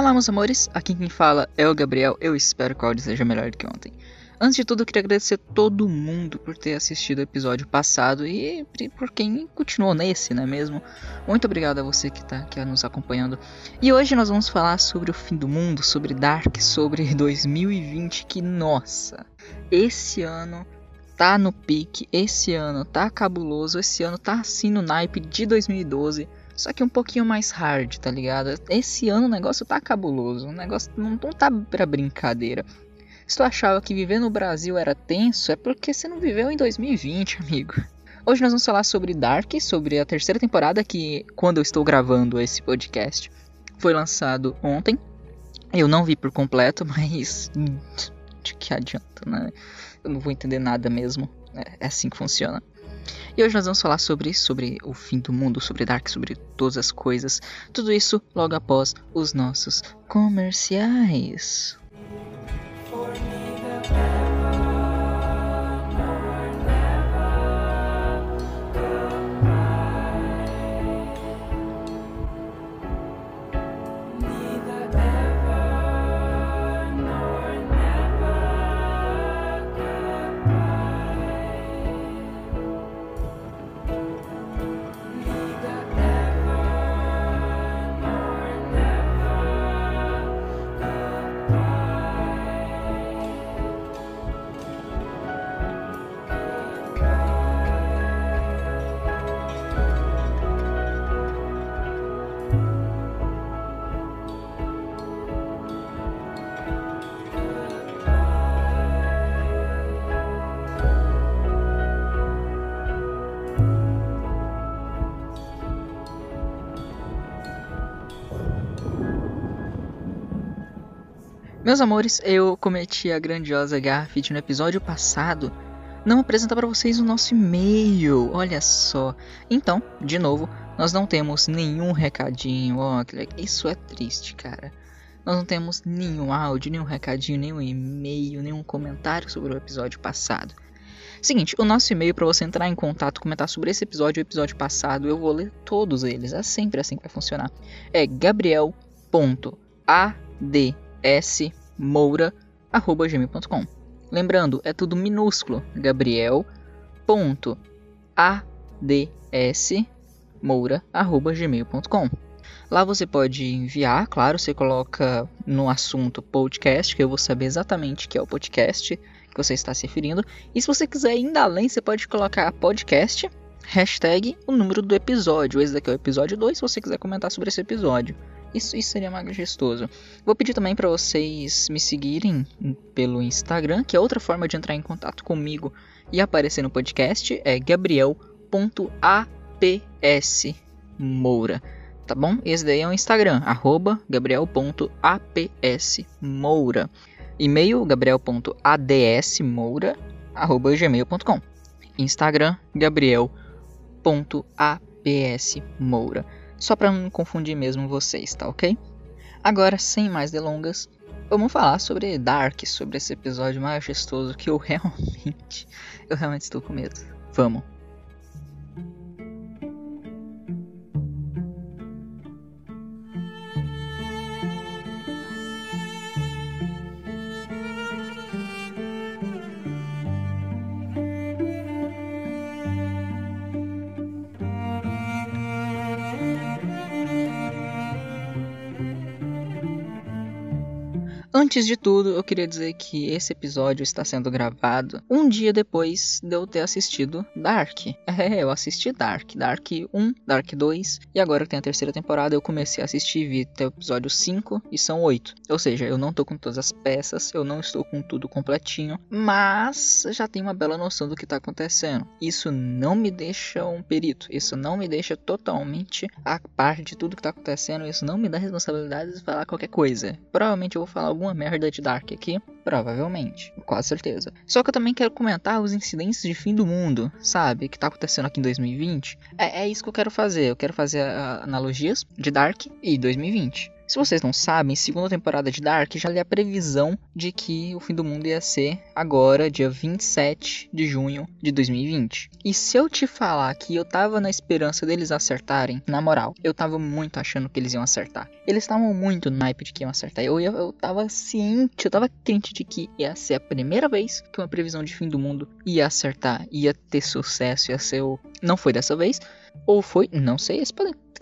Olá, meus amores, aqui quem fala é o Gabriel. Eu espero que o áudio seja melhor do que ontem. Antes de tudo, eu queria agradecer todo mundo por ter assistido o episódio passado e por quem continuou nesse, não é mesmo? Muito obrigado a você que está aqui nos acompanhando. E hoje nós vamos falar sobre o fim do mundo, sobre Dark, sobre 2020, que nossa, esse ano tá no pique, esse ano tá cabuloso, esse ano tá assim no naipe de 2012. Só que um pouquinho mais hard, tá ligado? Esse ano o negócio tá cabuloso, o negócio não, não tá pra brincadeira. Se tu achava que viver no Brasil era tenso, é porque você não viveu em 2020, amigo. Hoje nós vamos falar sobre Dark, sobre a terceira temporada que, quando eu estou gravando esse podcast, foi lançado ontem. Eu não vi por completo, mas de que adianta, né? Eu não vou entender nada mesmo. É, é assim que funciona. E hoje nós vamos falar sobre sobre o fim do mundo, sobre Dark, sobre todas as coisas. Tudo isso logo após os nossos comerciais. Meus amores, eu cometi a grandiosa gafe de no episódio passado não apresentar para vocês o nosso e-mail. Olha só. Então, de novo, nós não temos nenhum recadinho. Oh, isso é triste, cara. Nós não temos nenhum áudio, nenhum recadinho, nenhum e-mail, nenhum comentário sobre o episódio passado. Seguinte, o nosso e-mail para você entrar em contato, comentar sobre esse episódio e o episódio passado, eu vou ler todos eles. É sempre assim que vai funcionar. É gabriel.ads moura@gmail.com. Lembrando, é tudo minúsculo. gabriel.ads@gmail.com. Lá você pode enviar, claro, você coloca no assunto podcast, que eu vou saber exatamente que é o podcast que você está se referindo. E se você quiser ir ainda além, você pode colocar podcast, hashtag, o número do episódio. Esse daqui é o episódio 2, se você quiser comentar sobre esse episódio. Isso, isso seria majestoso. Vou pedir também para vocês me seguirem pelo Instagram, que é outra forma de entrar em contato comigo e aparecer no podcast. É gabriel.apsmoura. Tá bom? Esse daí é o Instagram, arroba gabriel.apsmoura. E-mail gabriel.adsmoura, arroba gmail.com. Instagram, gabriel.apsmoura só para não confundir mesmo vocês, tá ok? Agora, sem mais delongas, vamos falar sobre Dark, sobre esse episódio majestoso que eu realmente, eu realmente estou com medo. Vamos! Antes de tudo, eu queria dizer que esse episódio está sendo gravado um dia depois de eu ter assistido Dark. É, eu assisti Dark, Dark 1, Dark 2, e agora que tem a terceira temporada eu comecei a assistir vi até o episódio 5 e são 8. Ou seja, eu não tô com todas as peças, eu não estou com tudo completinho, mas já tenho uma bela noção do que tá acontecendo. Isso não me deixa um perito, isso não me deixa totalmente a par de tudo que tá acontecendo, isso não me dá responsabilidade de falar qualquer coisa. Provavelmente eu vou falar alguma merda de Dark aqui? Provavelmente, quase certeza. Só que eu também quero comentar os incidentes de fim do mundo, sabe? Que tá acontecendo aqui em 2020. É, é isso que eu quero fazer. Eu quero fazer uh, analogias de Dark e 2020. Se vocês não sabem, segunda temporada de Dark já lhe a previsão de que o fim do mundo ia ser agora, dia 27 de junho de 2020. E se eu te falar que eu tava na esperança deles acertarem, na moral, eu tava muito achando que eles iam acertar. Eles estavam muito no naipe de que iam acertar. Eu, eu, eu tava ciente, eu tava crente de que ia ser a primeira vez que uma previsão de fim do mundo ia acertar, ia ter sucesso, ia ser o. Não foi dessa vez. Ou foi, não sei,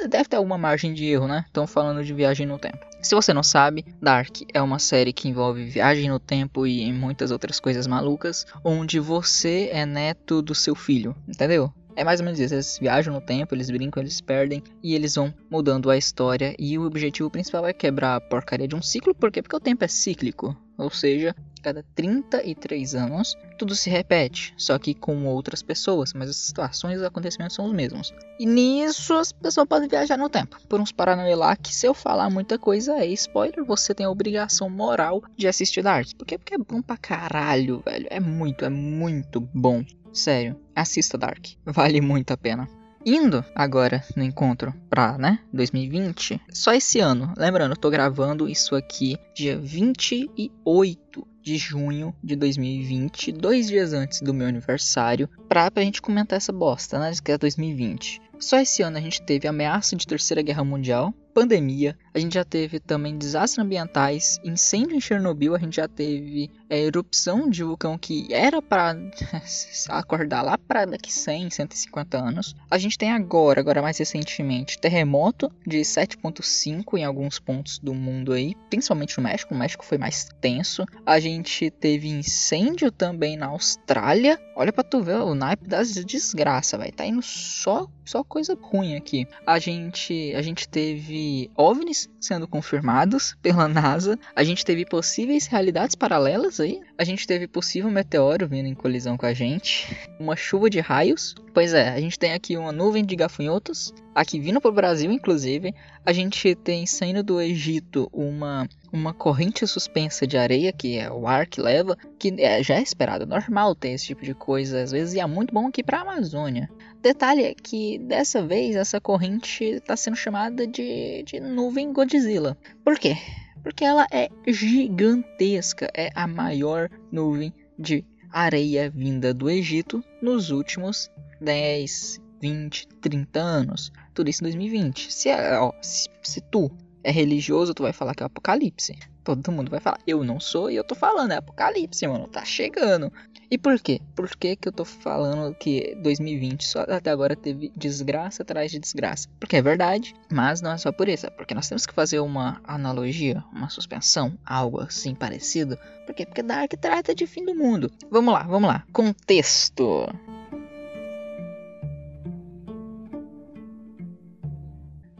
deve ter alguma margem de erro, né? Estão falando de viagem no tempo. Se você não sabe, Dark é uma série que envolve viagem no tempo e muitas outras coisas malucas, onde você é neto do seu filho, entendeu? É mais ou menos isso, eles viajam no tempo, eles brincam, eles perdem e eles vão mudando a história. E o objetivo principal é quebrar a porcaria de um ciclo, por quê? Porque o tempo é cíclico. Ou seja, cada 33 anos tudo se repete, só que com outras pessoas, mas as situações e os acontecimentos são os mesmos. E nisso as pessoas podem viajar no tempo. Por uns paranauê lá que se eu falar muita coisa é spoiler, você tem a obrigação moral de assistir Dark. Por quê? Porque é bom pra caralho, velho. É muito, é muito bom. Sério, assista Dark. Vale muito a pena. Indo agora no encontro pra, né, 2020, só esse ano, lembrando, eu tô gravando isso aqui dia 28 de junho de 2020, dois dias antes do meu aniversário, pra, pra gente comentar essa bosta, né, que é 2020. Só esse ano a gente teve ameaça de terceira guerra mundial, pandemia, a gente já teve também desastres ambientais, incêndio em Chernobyl, a gente já teve é, erupção de vulcão que era para acordar lá para daqui 100, 150 anos. A gente tem agora, agora mais recentemente, terremoto de 7.5 em alguns pontos do mundo aí, principalmente no México, o México foi mais tenso. A gente teve incêndio também na Austrália. Olha para tu ver o naipe das desgraça, vai, tá indo só só coisa ruim aqui. A gente a gente teve OVNIs sendo confirmados pela NASA. A gente teve possíveis realidades paralelas aí. A gente teve possível meteoro vindo em colisão com a gente. Uma chuva de raios. Pois é, a gente tem aqui uma nuvem de gafanhotos. Aqui vindo para o Brasil, inclusive. A gente tem saindo do Egito uma uma corrente suspensa de areia, que é o ar que leva, que é, já é esperado, normal ter esse tipo de coisa, às vezes, e é muito bom aqui para a Amazônia. Detalhe é que dessa vez essa corrente está sendo chamada de, de nuvem Godzilla. Por quê? Porque ela é gigantesca, é a maior nuvem de areia vinda do Egito nos últimos 10, 20, 30 anos. Tudo isso em 2020. Se, ó, se, se tu é religioso, tu vai falar que é o apocalipse. Todo mundo vai falar, eu não sou e eu tô falando, é apocalipse, mano, tá chegando. E por quê? Por que, que eu tô falando que 2020 só até agora teve desgraça atrás de desgraça? Porque é verdade, mas não é só por isso. É porque nós temos que fazer uma analogia, uma suspensão, algo assim parecido. Por quê? Porque Dark trata de fim do mundo. Vamos lá, vamos lá. Contexto.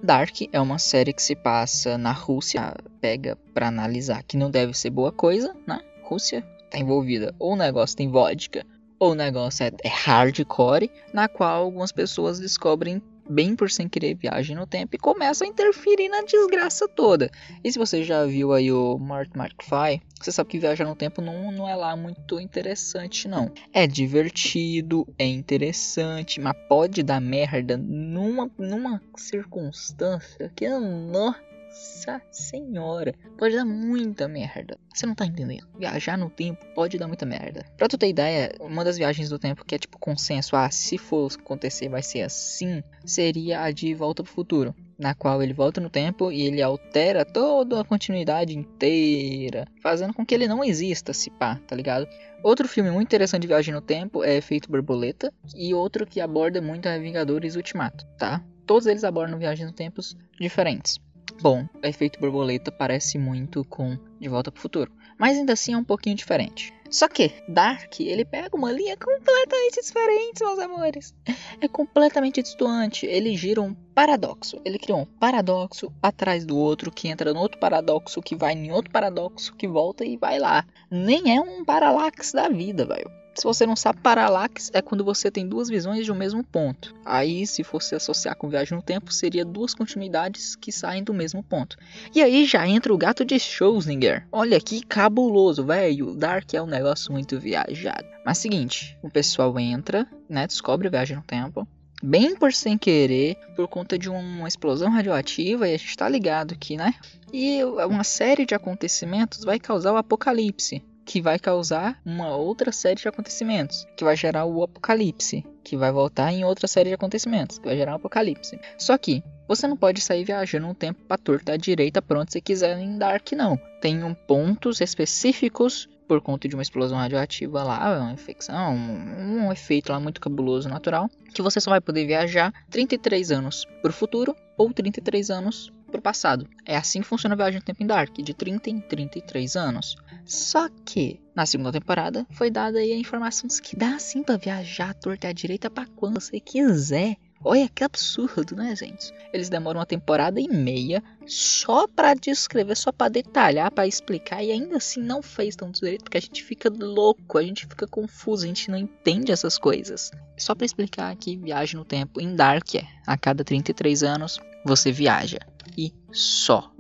Dark é uma série que se passa na Rússia, pega para analisar que não deve ser boa coisa, né? Rússia, tá envolvida ou o negócio tem vodka ou o negócio é, é hardcore, na qual algumas pessoas descobrem bem por sem querer viagem no tempo e começam a interferir na desgraça toda. E se você já viu aí o Mark McFly, você sabe que viajar no tempo não, não é lá muito interessante não. É divertido, é interessante, mas pode dar merda numa, numa circunstância que não nossa senhora, pode dar muita merda. Você não tá entendendo. Viajar no tempo pode dar muita merda. Pra tu ter ideia, uma das viagens do tempo que é tipo consenso, ah, se for acontecer vai ser assim, seria a de Volta pro Futuro. Na qual ele volta no tempo e ele altera toda a continuidade inteira, fazendo com que ele não exista, se pá, tá ligado? Outro filme muito interessante de viagem no tempo é Efeito Borboleta, e outro que aborda muito é Vingadores Ultimato, tá? Todos eles abordam viagens no tempos diferentes. Bom, o efeito borboleta parece muito com De Volta para o Futuro, mas ainda assim é um pouquinho diferente. Só que Dark, ele pega uma linha completamente diferente, meus amores. É completamente distante. Ele gira um paradoxo. Ele cria um paradoxo atrás do outro, que entra no outro paradoxo, que vai em outro paradoxo, que volta e vai lá. Nem é um paralaxe da vida, velho. Se você não sabe, paralaxe é quando você tem duas visões de um mesmo ponto. Aí, se fosse associar com viagem no tempo, seria duas continuidades que saem do mesmo ponto. E aí já entra o gato de Schrödinger. Olha que cabuloso, velho. Dark é um negócio muito viajado. Mas seguinte, o pessoal entra, né, descobre a viagem no tempo. bem por sem querer, por conta de uma explosão radioativa, e a gente tá ligado que, né? E uma série de acontecimentos vai causar o apocalipse que vai causar uma outra série de acontecimentos, que vai gerar o apocalipse, que vai voltar em outra série de acontecimentos, que vai gerar o apocalipse. Só que você não pode sair viajando um tempo para torta à direita pronto se quiser em Dark não. Tem um pontos específicos por conta de uma explosão radioativa lá, uma infecção, um, um efeito lá muito cabuloso natural, que você só vai poder viajar 33 anos para o futuro ou 33 anos para o passado. É assim que funciona a viagem no tempo em Dark, de 30 em 33 anos. Só que na segunda temporada foi dada aí a informação que dá assim para viajar torta à direita para quando você quiser. Olha que absurdo, né, gente? Eles demoram uma temporada e meia só para descrever, só para detalhar, para explicar e ainda assim não fez tanto direito porque a gente fica louco, a gente fica confuso, a gente não entende essas coisas. Só para explicar aqui, viagem no tempo em Dark é a cada 33 anos você viaja e só.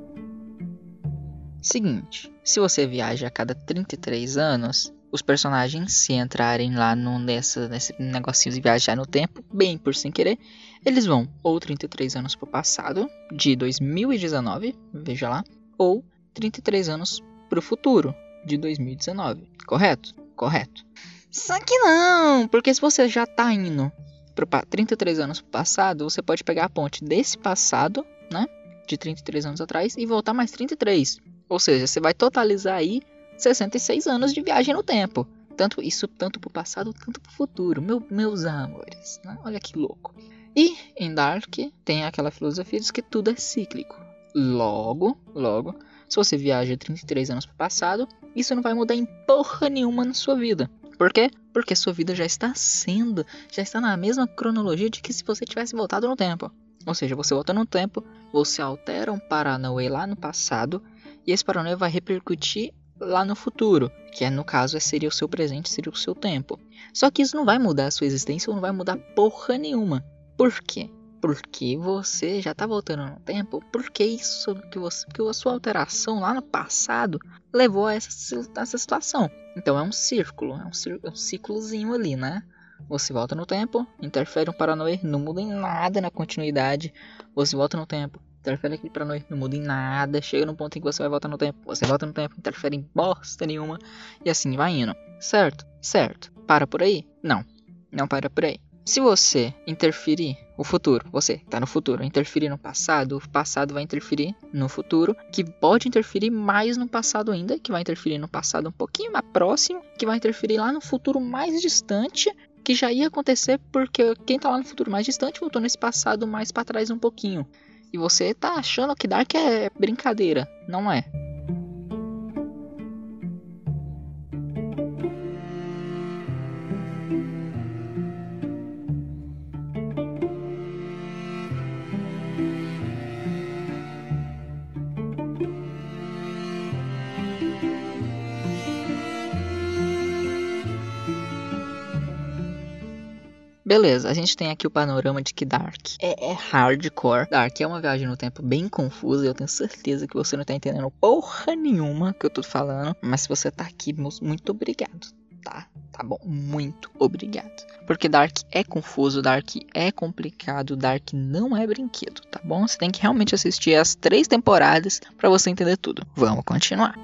Seguinte, se você viaja a cada 33 anos, os personagens, se entrarem lá no, nessa, nesse negocinho de viajar no tempo, bem por sem querer, eles vão ou 33 anos para o passado, de 2019, veja lá, ou 33 anos para o futuro, de 2019. Correto? Correto. Só que não, porque se você já está indo para 33 anos para o passado, você pode pegar a ponte desse passado, né? De 33 anos atrás e voltar mais 33. Ou seja, você vai totalizar aí 66 anos de viagem no tempo. Tanto isso tanto para o passado, tanto para o futuro. Meu, meus amores, né? olha que louco. E em Dark tem aquela filosofia de que tudo é cíclico. Logo, logo, se você viaja 33 anos para o passado, isso não vai mudar em porra nenhuma na sua vida. Por quê? Porque sua vida já está sendo, já está na mesma cronologia de que se você tivesse voltado no tempo. Ou seja, você volta no tempo, você altera um Paranauê lá no passado, e esse Paranauê vai repercutir lá no futuro, que é no caso seria o seu presente, seria o seu tempo. Só que isso não vai mudar a sua existência, não vai mudar porra nenhuma. Por quê? Porque você já está voltando no tempo, porque isso que você, que a sua alteração lá no passado levou a essa, essa situação. Então é um círculo, é um, é um ciclozinho ali, né? Você volta no tempo, interfere um paranoia, não muda em nada na continuidade. Você volta no tempo, interfere aquele paranoia, não muda em nada. Chega no ponto em que você vai voltar no tempo, você volta no tempo, interfere em bosta nenhuma. E assim vai indo. Certo? Certo. Para por aí? Não. Não para por aí. Se você interferir o futuro, você está no futuro, interferir no passado, o passado vai interferir no futuro, que pode interferir mais no passado ainda, que vai interferir no passado um pouquinho mais próximo, que vai interferir lá no futuro mais distante, que já ia acontecer porque quem está lá no futuro mais distante voltou nesse passado mais para trás um pouquinho. E você está achando que Dark é brincadeira, não é? Beleza, a gente tem aqui o panorama de que Dark é, é, hardcore. Dark é uma viagem no tempo bem confusa. Eu tenho certeza que você não tá entendendo porra nenhuma que eu tô falando. Mas se você tá aqui, muito obrigado, tá? Tá bom, muito obrigado. Porque Dark é confuso, Dark é complicado, Dark não é brinquedo, tá bom? Você tem que realmente assistir as três temporadas para você entender tudo. Vamos continuar.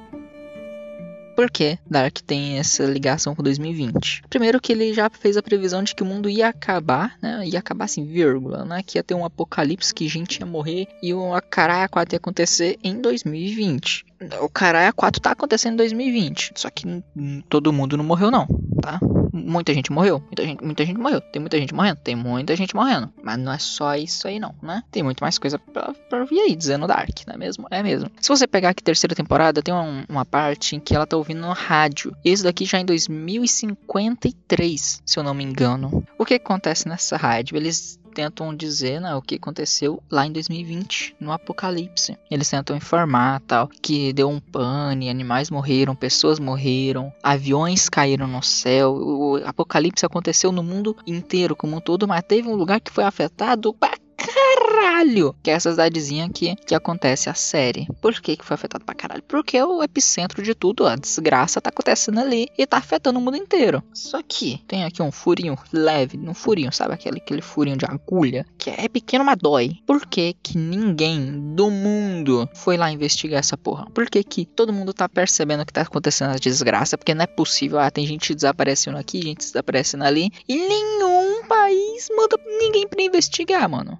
Por que Dark tem essa ligação com 2020? Primeiro que ele já fez a previsão de que o mundo ia acabar, né? Ia acabar assim, vírgula, né? Que ia ter um apocalipse, que gente ia morrer e o Caralho 4 ia acontecer em 2020. O Caralho 4 tá acontecendo em 2020, só que todo mundo não morreu não, tá? muita gente morreu. Muita gente, muita gente morreu. Tem muita gente morrendo. Tem muita gente morrendo. Mas não é só isso aí, não, né? Tem muito mais coisa pra, pra vir aí, dizendo Dark, não é mesmo? É mesmo. Se você pegar aqui terceira temporada, tem uma, uma parte em que ela tá ouvindo no rádio. Esse daqui já é em 2053, se eu não me engano. O que acontece nessa rádio? Eles tentam dizer né, o que aconteceu lá em 2020, no apocalipse. Eles tentam informar tal, que deu um pane, animais morreram, pessoas morreram, aviões caíram no céu, o apocalipse aconteceu no mundo inteiro como um todo, mas teve um lugar que foi afetado pra caralho, que é essa cidadezinha aqui que acontece a série. Por que, que foi afetado pra caralho? Porque é o epicentro de tudo, a desgraça tá acontecendo ali e tá afetando o mundo inteiro. Só que tem aqui um furinho leve, um furinho, sabe aquele, aquele furinho de agulha, que é pequeno, mas dói. Por que que ninguém do mundo foi lá investigar essa porra? Por que que todo mundo tá percebendo que tá acontecendo a desgraça? Porque não é possível, ah, tem gente desaparecendo aqui, gente desaparecendo ali, e nenhum país manda ninguém pra investigar, mano.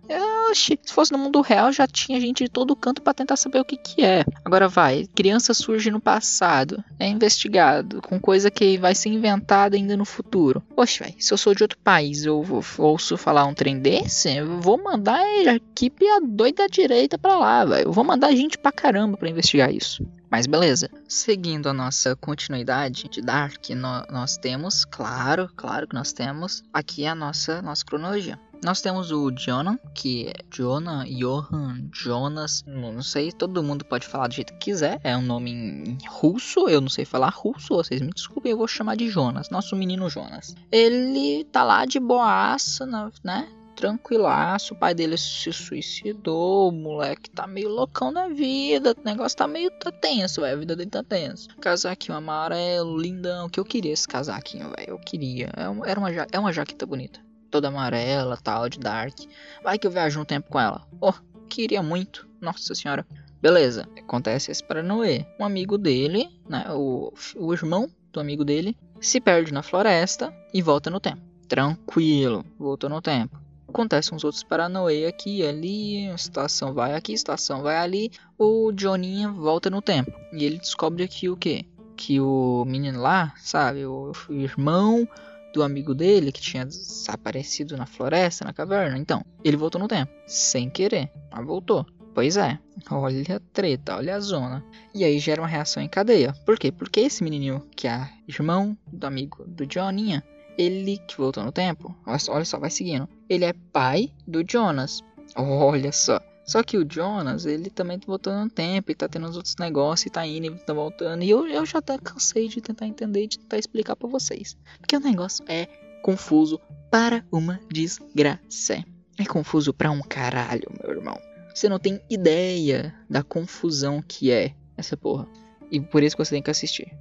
Oxi, se fosse no mundo real, já tinha gente de todo canto para tentar saber o que que é. Agora vai, criança surge no passado, é investigado, com coisa que vai ser inventada ainda no futuro. Poxa, velho, se eu sou de outro país, eu ouço falar um trem desse, eu vou mandar a equipe a doida direita pra lá, velho. Eu vou mandar gente pra caramba pra investigar isso. Mas beleza. Seguindo a nossa continuidade de Dark, no, nós temos, claro, claro que nós temos aqui a nossa, nossa cronologia. Nós temos o Jonan, que é Jonah, Johan, Jonas, não sei, todo mundo pode falar do jeito que quiser. É um nome em russo, eu não sei falar russo, vocês me desculpem, eu vou chamar de Jonas, nosso menino Jonas. Ele tá lá de boaça, né? Tranquilaço, o pai dele se suicidou, o moleque tá meio loucão na vida, o negócio tá meio tá tenso, véio, a vida dele tá tenso. Casaquinho amarelo, lindão, que eu queria esse casaquinho, velho, eu queria. É uma, era uma, é uma jaqueta bonita toda amarela, tal, de dark. Vai que eu viajo um tempo com ela. Oh, queria muito. Nossa senhora. Beleza, acontece esse paranoê. Um amigo dele, né, o, o irmão do amigo dele, se perde na floresta e volta no tempo. Tranquilo, voltou no tempo. Acontecem uns outros paranoê aqui e ali, a situação vai aqui, a situação vai ali. O Johninha volta no tempo. E ele descobre aqui o que? Que o menino lá, sabe, o, o irmão do amigo dele que tinha desaparecido na floresta, na caverna. Então, ele voltou no tempo, sem querer, mas voltou. Pois é, olha a treta, olha a zona. E aí gera uma reação em cadeia. Por quê? Porque esse menininho, que é irmão do amigo do Johninha, ele que voltou no tempo, olha só, vai seguindo. Ele é pai do Jonas. Olha só. Só que o Jonas, ele também tá voltando no tempo e tá tendo os outros negócios e tá indo e tá voltando. E eu, eu já tá cansei de tentar entender e de tentar explicar para vocês. Porque o negócio é confuso para uma desgraça. É confuso para um caralho, meu irmão. Você não tem ideia da confusão que é essa porra. E por isso que você tem que assistir.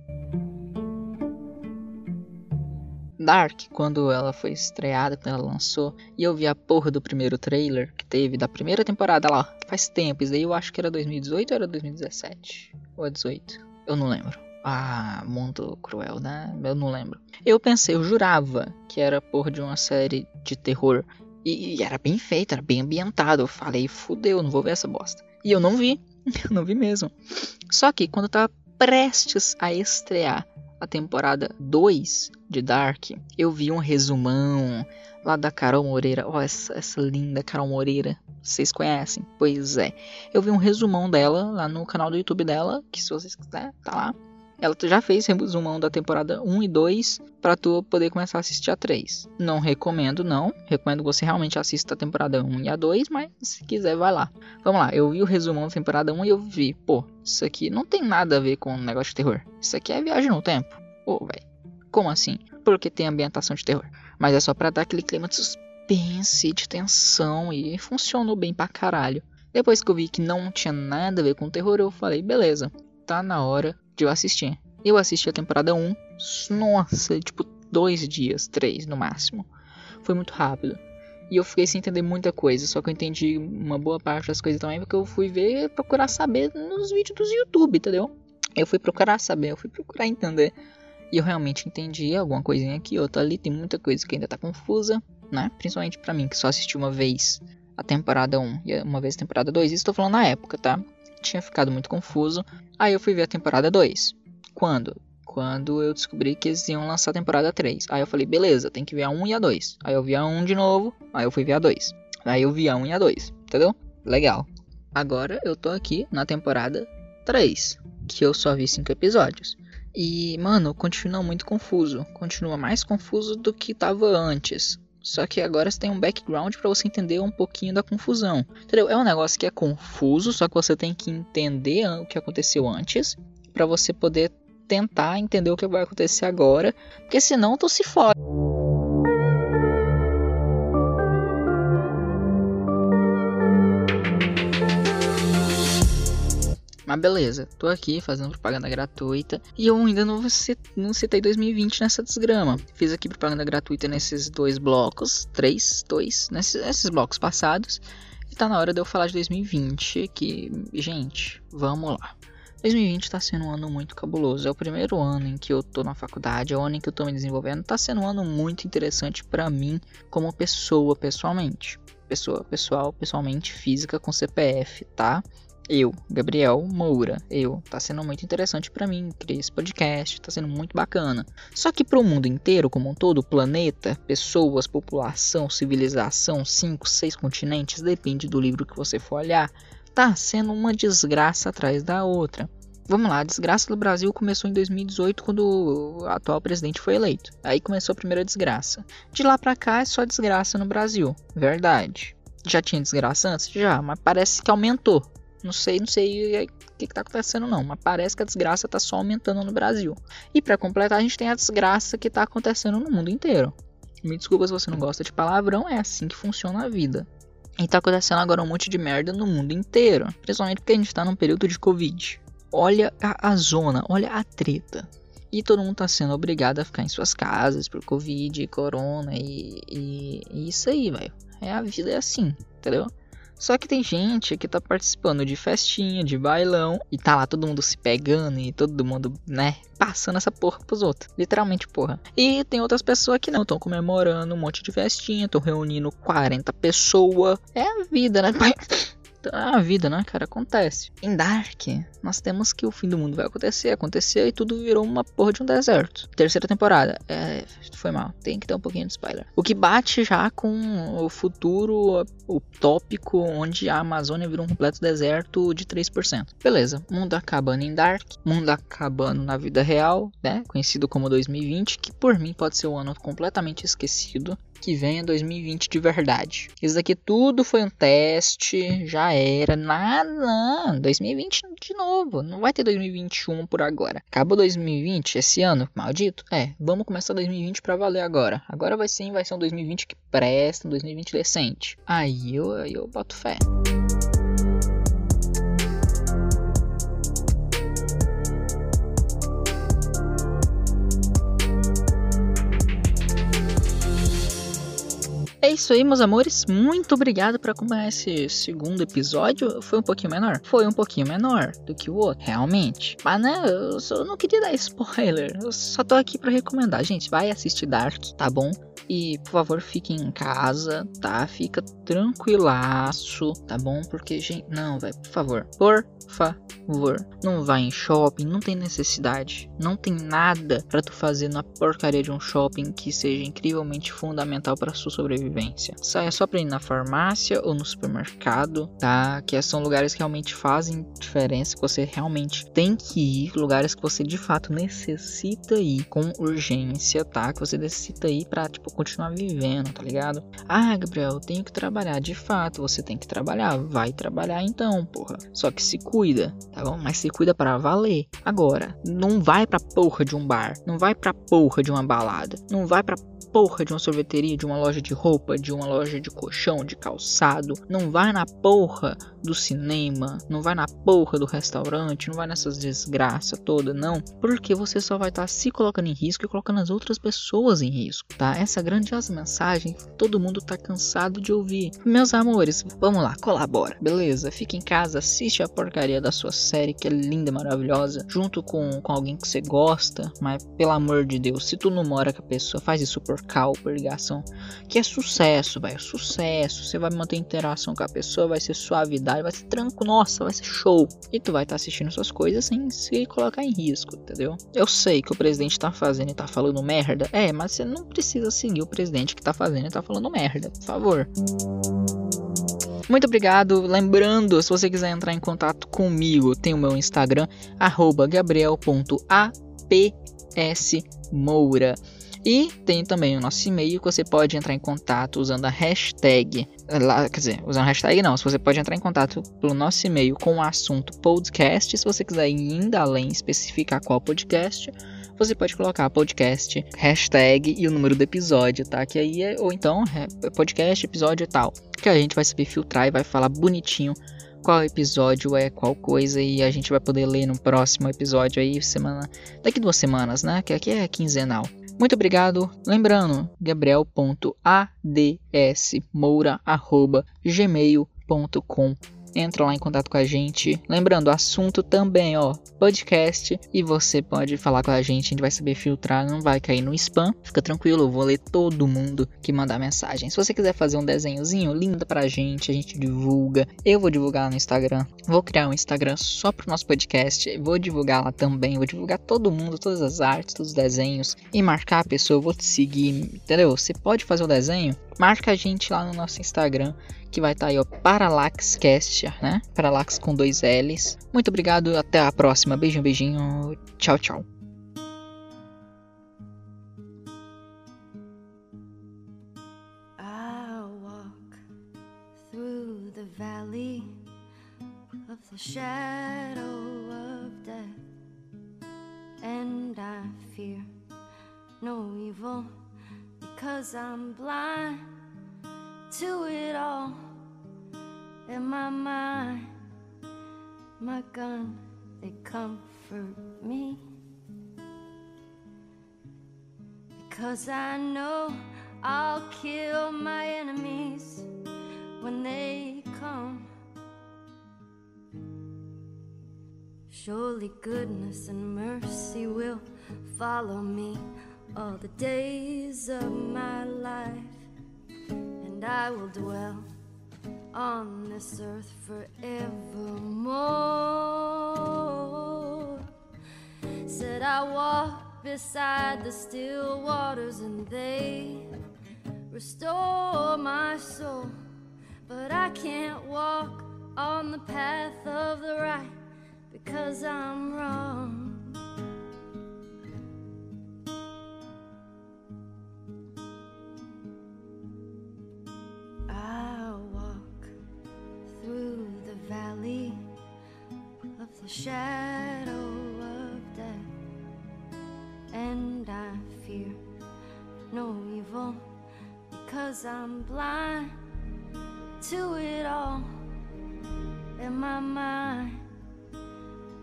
Dark, quando ela foi estreada, quando ela lançou, e eu vi a porra do primeiro trailer que teve da primeira temporada lá, faz tempo, isso daí eu acho que era 2018 ou era 2017? Ou é 18? Eu não lembro. Ah, mundo cruel, né? Eu não lembro. Eu pensei, eu jurava que era porra de uma série de terror. E, e era bem feita, era bem ambientado. Eu falei, fudeu, não vou ver essa bosta. E eu não vi. Eu não vi mesmo. Só que quando eu tava prestes a estrear a temporada 2 de Dark, eu vi um resumão lá da Carol Moreira. Ó, oh, essa, essa linda Carol Moreira. Vocês conhecem? Pois é. Eu vi um resumão dela lá no canal do YouTube dela, que se vocês quiserem, tá lá. Ela já fez resumão da temporada 1 e 2 para tu poder começar a assistir a 3. Não recomendo, não. Recomendo que você realmente assista a temporada 1 e a 2, mas se quiser, vai lá. Vamos lá, eu vi o resumão da temporada 1 e eu vi, pô, isso aqui não tem nada a ver com negócio de terror. Isso aqui é viagem no tempo. Pô, velho. Como assim? Porque tem ambientação de terror. Mas é só para dar aquele clima de suspense, de tensão e funcionou bem pra caralho. Depois que eu vi que não tinha nada a ver com terror, eu falei, beleza, tá na hora de eu assistir. Eu assisti a temporada 1, nossa, tipo dois dias, três no máximo. Foi muito rápido. E eu fiquei sem entender muita coisa, só que eu entendi uma boa parte das coisas também, porque eu fui ver, procurar saber nos vídeos do YouTube, entendeu? Eu fui procurar saber, eu fui procurar entender. E eu realmente entendi alguma coisinha aqui, outra ali, tem muita coisa que ainda tá confusa, né? Principalmente para mim, que só assisti uma vez a temporada 1 e uma vez a temporada 2. Isso tô falando na época, tá? tinha ficado muito confuso. Aí eu fui ver a temporada 2. Quando? Quando eu descobri que eles iam lançar a temporada 3. Aí eu falei, beleza, tem que ver a 1 e a 2. Aí eu vi a 1 de novo, aí eu fui ver a 2. Aí eu vi a 1 e a 2, entendeu? Legal. Agora eu tô aqui na temporada 3, que eu só vi 5 episódios. E, mano, continua muito confuso. Continua mais confuso do que tava antes. Só que agora você tem um background para você entender um pouquinho da confusão. Entendeu? É um negócio que é confuso, só que você tem que entender o que aconteceu antes para você poder tentar entender o que vai acontecer agora, porque senão tu se fode. Beleza, tô aqui fazendo propaganda gratuita e eu ainda não, não citei 2020 nessa desgrama. Fiz aqui propaganda gratuita nesses dois blocos, três, dois, nesses, nesses blocos passados. E tá na hora de eu falar de 2020, que, gente, vamos lá. 2020 tá sendo um ano muito cabuloso. É o primeiro ano em que eu tô na faculdade, é o ano em que eu tô me desenvolvendo. Tá sendo um ano muito interessante para mim como pessoa, pessoalmente. Pessoa, pessoal, pessoalmente, física com CPF, tá? Eu, Gabriel Moura, eu, tá sendo muito interessante para mim, criar esse podcast, tá sendo muito bacana. Só que para o mundo inteiro, como um todo, planeta, pessoas, população, civilização, cinco, seis continentes, depende do livro que você for olhar, tá sendo uma desgraça atrás da outra. Vamos lá, a desgraça do Brasil começou em 2018 quando o atual presidente foi eleito. Aí começou a primeira desgraça. De lá pra cá é só desgraça no Brasil. Verdade. Já tinha desgraça antes? Já, mas parece que aumentou. Não sei, não sei o que, que tá acontecendo não, mas parece que a desgraça tá só aumentando no Brasil. E para completar, a gente tem a desgraça que tá acontecendo no mundo inteiro. Me desculpa se você não gosta de palavrão, é assim que funciona a vida. E tá acontecendo agora um monte de merda no mundo inteiro, principalmente porque a gente tá num período de Covid. Olha a, a zona, olha a treta. E todo mundo tá sendo obrigado a ficar em suas casas por Covid, Corona e, e, e isso aí, velho. É a vida é assim, entendeu? Só que tem gente que tá participando de festinha, de bailão, e tá lá todo mundo se pegando e todo mundo, né, passando essa porra pros outros. Literalmente, porra. E tem outras pessoas que não, estão comemorando um monte de festinha, estão reunindo 40 pessoas. É a vida, né, pai? A vida, né, cara? Acontece. Em Dark, nós temos que o fim do mundo vai acontecer. Aconteceu e tudo virou uma porra de um deserto. Terceira temporada. É, foi mal. Tem que ter um pouquinho de spoiler. O que bate já com o futuro utópico onde a Amazônia virou um completo deserto de 3%. Beleza. Mundo acabando em Dark. Mundo acabando na vida real, né? Conhecido como 2020, que por mim pode ser um ano completamente esquecido que vem é 2020 de verdade. Isso daqui tudo foi um teste, já era. Nada, 2020 de novo. Não vai ter 2021 por agora. Acabou 2020 esse ano, maldito? É, vamos começar 2020 para valer agora. Agora vai sim, vai ser um 2020 que presta, um 2020 decente. Aí eu, aí eu boto fé. É isso aí, meus amores. Muito obrigado por acompanhar esse segundo episódio. Foi um pouquinho menor? Foi um pouquinho menor do que o outro, realmente. Mas né, eu, só, não queria dar spoiler. Eu só tô aqui para recomendar. Gente, vai assistir Dark, tá bom? E por favor, fiquem em casa, tá? Fica tranquilaço, tá bom? Porque, gente, não, vai, por favor. Por favor, não vai em shopping, não tem necessidade, não tem nada para tu fazer na porcaria de um shopping que seja incrivelmente fundamental para sua sobrevivência. Saia só para ir na farmácia ou no supermercado, tá? Que são lugares que realmente fazem diferença, que você realmente tem que ir, lugares que você de fato necessita ir com urgência, tá? Que você necessita ir para tipo continuar vivendo, tá ligado? Ah, Gabriel, eu tenho que trabalhar, de fato, você tem que trabalhar, vai trabalhar então, porra. Só que se cuida, tá bom? Mas se cuida para valer. Agora, não vai pra porra de um bar, não vai pra porra de uma balada, não vai pra porra de uma sorveteria, de uma loja de roupa, de uma loja de colchão, de calçado. Não vai na porra do cinema, não vai na porra do restaurante, não vai nessas desgraças toda, não. Porque você só vai estar tá se colocando em risco e colocando as outras pessoas em risco, tá? Essa grandiosa mensagem todo mundo tá cansado de ouvir. Meus amores, vamos lá, colabora, beleza? Fica em casa, assiste a porcaria da sua série que é linda, maravilhosa, junto com, com alguém que você gosta, mas pelo amor de Deus, se tu não mora com a pessoa, faz isso por cal, por ligação, que é sucesso, vai, sucesso. Você vai manter interação com a pessoa, vai ser suavidade, vai ser tranco, nossa, vai ser show. E tu vai estar tá assistindo suas coisas sem se colocar em risco, entendeu? Eu sei que o presidente tá fazendo e tá falando merda, é, mas você não precisa seguir o presidente que tá fazendo e tá falando merda, por favor. Muito obrigado. Lembrando, se você quiser entrar em contato comigo, tem o meu Instagram, gabriel.apsmoura. E tem também o nosso e-mail que você pode entrar em contato usando a hashtag. Lá, quer dizer, usando a hashtag não. Você pode entrar em contato pelo nosso e-mail com o assunto podcast. Se você quiser ir ainda além especificar qual podcast, você pode colocar podcast, hashtag e o número do episódio, tá? Que aí é, ou então é podcast, episódio e tal. Que a gente vai saber filtrar e vai falar bonitinho qual episódio é qual coisa e a gente vai poder ler no próximo episódio aí, semana. Daqui duas semanas, né? Que aqui é quinzenal. Muito obrigado. Lembrando, gabriel.adsmoura.gmail.com entra lá em contato com a gente. Lembrando, assunto também, ó, podcast. E você pode falar com a gente, a gente vai saber filtrar, não vai cair no spam. Fica tranquilo, eu vou ler todo mundo que mandar mensagem. Se você quiser fazer um desenhozinho, linda pra gente, a gente divulga. Eu vou divulgar no Instagram. Vou criar um Instagram só pro nosso podcast. Vou divulgar lá também. Vou divulgar todo mundo, todas as artes, todos os desenhos. E marcar a pessoa, eu vou te seguir, entendeu? Você pode fazer o desenho, marca a gente lá no nosso Instagram que vai estar tá aí, ó, Parallaxcast, né? Parallax com dois L's. Muito obrigado, até a próxima. Beijinho, beijinho. Tchau, tchau. shadow of death, and I fear no evil because I'm blind to it all in my mind. My gun, they comfort me. Because I know I'll kill my enemies when they come. Surely goodness and mercy will follow me all the days of my life and I will dwell on this earth forevermore. Said I walk beside the still waters and they restore my soul, but I can't walk on the path of the right because I'm wrong. Blind to it all in my mind.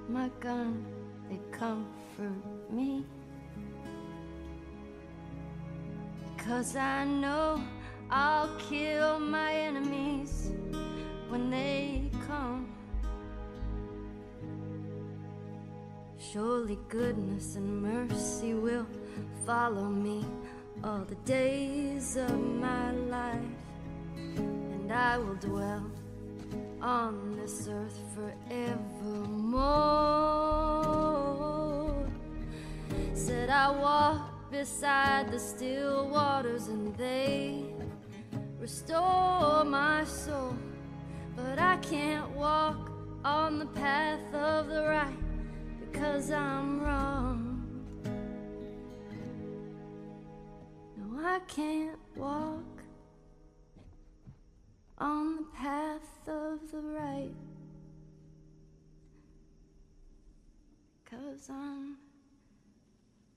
My gun, they comfort me because I know I'll kill my enemies when they come. Surely goodness and mercy will follow me all the days of my life, and I will dwell on this earth forevermore. Said I walk beside the still waters, and they restore my soul, but I can't walk on the path of the right because I'm wrong. I can't walk on the path of the right because I'm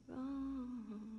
wrong.